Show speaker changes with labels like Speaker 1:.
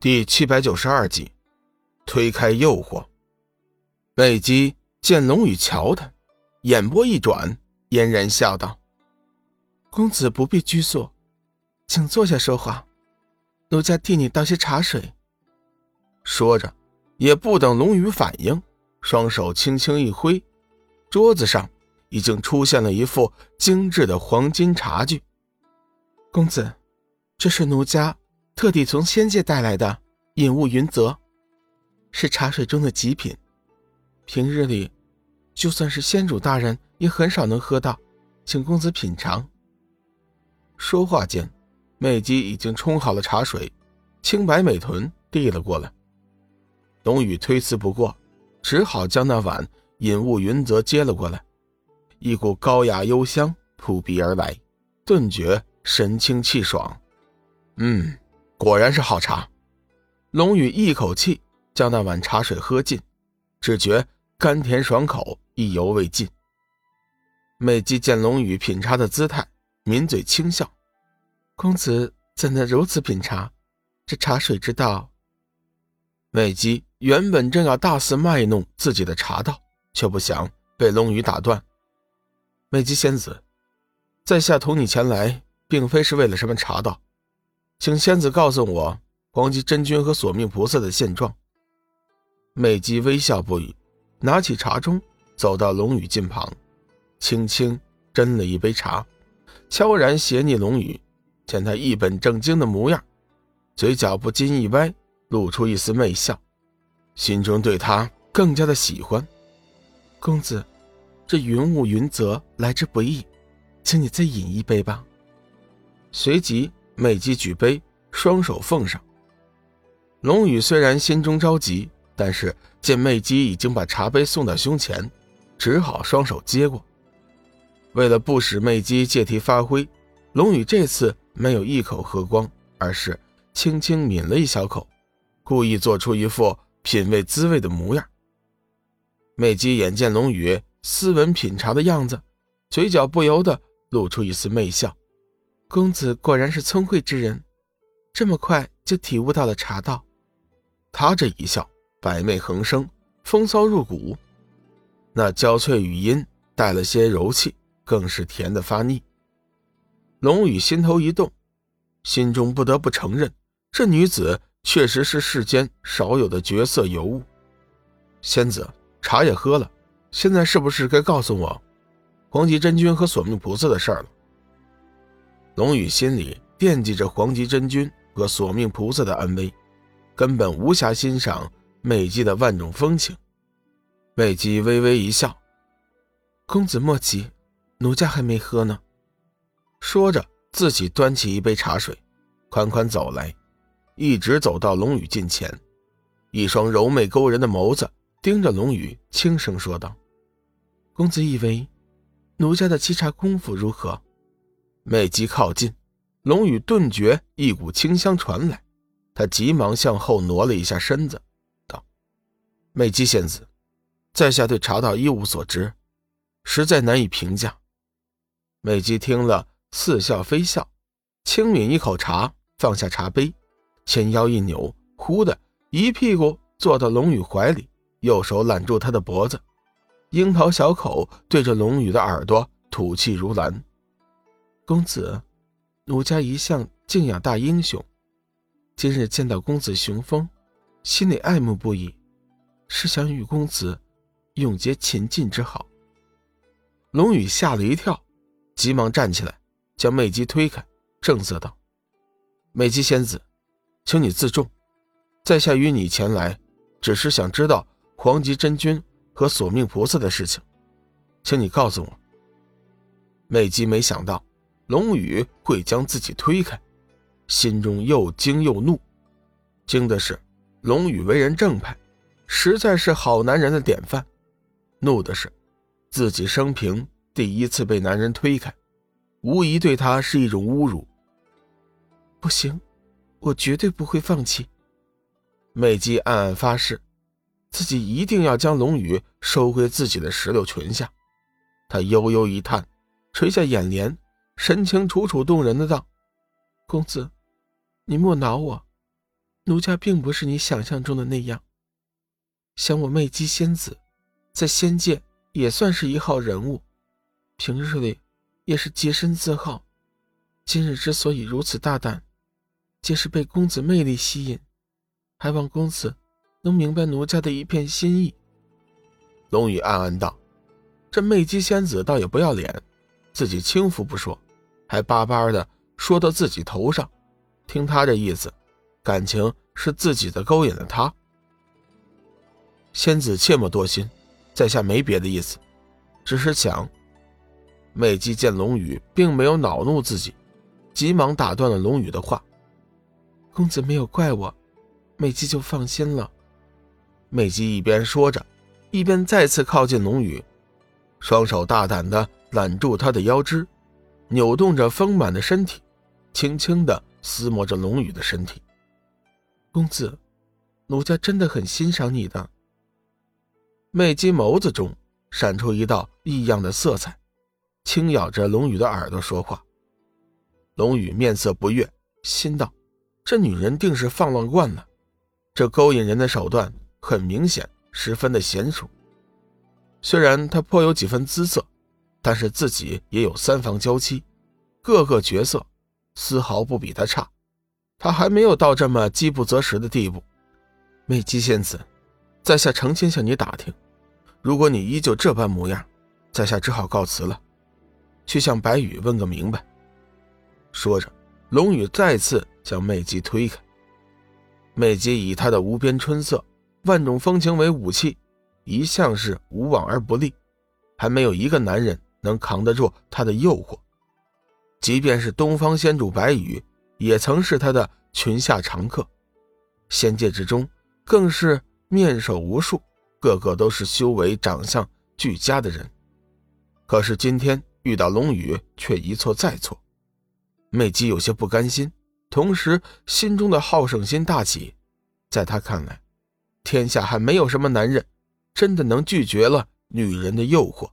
Speaker 1: 第七百九十二集，推开诱惑。美姬见龙宇瞧他，眼波一转，嫣然笑道：“
Speaker 2: 公子不必拘束，请坐下说话。奴家替你倒些茶水。”
Speaker 1: 说着，也不等龙宇反应，双手轻轻一挥，桌子上已经出现了一副精致的黄金茶具。
Speaker 2: 公子，这是奴家。特地从仙界带来的饮雾云泽，是茶水中的极品。平日里，就算是仙主大人也很少能喝到，请公子品尝。
Speaker 1: 说话间，美姬已经冲好了茶水，清白美臀递了过来。董宇推辞不过，只好将那碗饮雾云泽接了过来。一股高雅幽香扑鼻而来，顿觉神清气爽。嗯。果然是好茶，龙宇一口气将那碗茶水喝尽，只觉甘甜爽口，意犹未尽。美姬见龙宇品茶的姿态，抿嘴轻笑：“
Speaker 2: 公子怎能如此品茶？这茶水之道……”
Speaker 1: 美姬原本正要大肆卖弄自己的茶道，却不想被龙宇打断：“美姬仙子，在下同你前来，并非是为了什么茶道。”请仙子告诉我黄极真君和索命菩萨的现状。美姬微笑不语，拿起茶盅，走到龙宇近旁，轻轻斟了一杯茶，悄然斜睨龙宇。见他一本正经的模样，嘴角不禁一歪，露出一丝媚笑，心中对他更加的喜欢。
Speaker 2: 公子，这云雾云泽来之不易，请你再饮一杯吧。
Speaker 1: 随即。美姬举杯，双手奉上。龙宇虽然心中着急，但是见美姬已经把茶杯送到胸前，只好双手接过。为了不使美姬借题发挥，龙宇这次没有一口喝光，而是轻轻抿了一小口，故意做出一副品味滋味的模样。美姬眼见龙宇斯文品茶的样子，嘴角不由得露出一丝媚笑。
Speaker 2: 公子果然是聪慧之人，这么快就体悟到了茶道。
Speaker 1: 他这一笑，百媚横生，风骚入骨，那娇脆语音带了些柔气，更是甜的发腻。龙宇心头一动，心中不得不承认，这女子确实是世间少有的绝色尤物。仙子，茶也喝了，现在是不是该告诉我，黄极真君和索命菩萨的事儿了？龙宇心里惦记着黄极真君和索命菩萨的安危，根本无暇欣赏美姬的万种风情。美姬微微一笑：“
Speaker 2: 公子莫急，奴家还没喝呢。”
Speaker 1: 说着，自己端起一杯茶水，款款走来，一直走到龙宇近前，一双柔媚勾人的眸子盯着龙宇，轻声说道：“
Speaker 2: 公子以为，奴家的沏茶功夫如何？”
Speaker 1: 美姬靠近，龙宇顿觉一股清香传来，他急忙向后挪了一下身子，道：“美姬仙子，在下对茶道一无所知，实在难以评价。”美姬听了，似笑非笑，轻抿一口茶，放下茶杯，前腰一扭，忽的一屁股坐到龙宇怀里，右手揽住他的脖子，樱桃小口对着龙宇的耳朵吐气如兰。
Speaker 2: 公子，奴家一向敬仰大英雄，今日见到公子雄风，心里爱慕不已，是想与公子永结秦晋之好。
Speaker 1: 龙宇吓了一跳，急忙站起来，将美姬推开，正色道：“美姬仙子，请你自重，在下与你前来，只是想知道黄极真君和索命菩萨的事情，请你告诉我。”美姬没想到。龙宇会将自己推开，心中又惊又怒。惊的是，龙宇为人正派，实在是好男人的典范；怒的是，自己生平第一次被男人推开，无疑对他是一种侮辱。
Speaker 2: 不行，我绝对不会放弃。
Speaker 1: 美姬暗暗发誓，自己一定要将龙宇收回自己的石榴裙下。她悠悠一叹，垂下眼帘。神情楚楚动人的道：“
Speaker 2: 公子，你莫恼我，奴家并不是你想象中的那样。想我媚姬仙子，在仙界也算是一号人物，平日里也是洁身自好。今日之所以如此大胆，皆是被公子魅力吸引，还望公子能明白奴家的一片心意。
Speaker 1: 龙宇暗暗道：“这媚姬仙子倒也不要脸，自己轻浮不说，还巴巴的说到自己头上。听他这意思，感情是自己的勾引了他。仙子切莫多心，在下没别的意思，只是想。”美姬见龙宇并没有恼怒自己，急忙打断了龙宇的话：“
Speaker 2: 公子没有怪我，美姬就放心了。”
Speaker 1: 美姬一边说着。一边再次靠近龙宇，双手大胆地揽住他的腰肢，扭动着丰满的身体，轻轻地撕磨着龙宇的身体。
Speaker 2: 公子，奴家真的很欣赏你的。
Speaker 1: 媚姬眸子中闪出一道异样的色彩，轻咬着龙宇的耳朵说话。龙宇面色不悦，心道：这女人定是放浪惯了，这勾引人的手段很明显。十分的娴熟，虽然他颇有几分姿色，但是自己也有三房娇妻，各个角色丝毫不比他差，他还没有到这么饥不择食的地步。美姬仙子，在下诚心向你打听，如果你依旧这般模样，在下只好告辞了，去向白羽问个明白。说着，龙宇再次将美姬推开。美姬以她的无边春色。万种风情为武器，一向是无往而不利，还没有一个男人能扛得住他的诱惑。即便是东方仙主白羽，也曾是他的裙下常客。仙界之中，更是面首无数，个个都是修为、长相俱佳的人。可是今天遇到龙宇，却一错再错。媚姬有些不甘心，同时心中的好胜心大起。在他看来，天下还没有什么男人，真的能拒绝了女人的诱惑。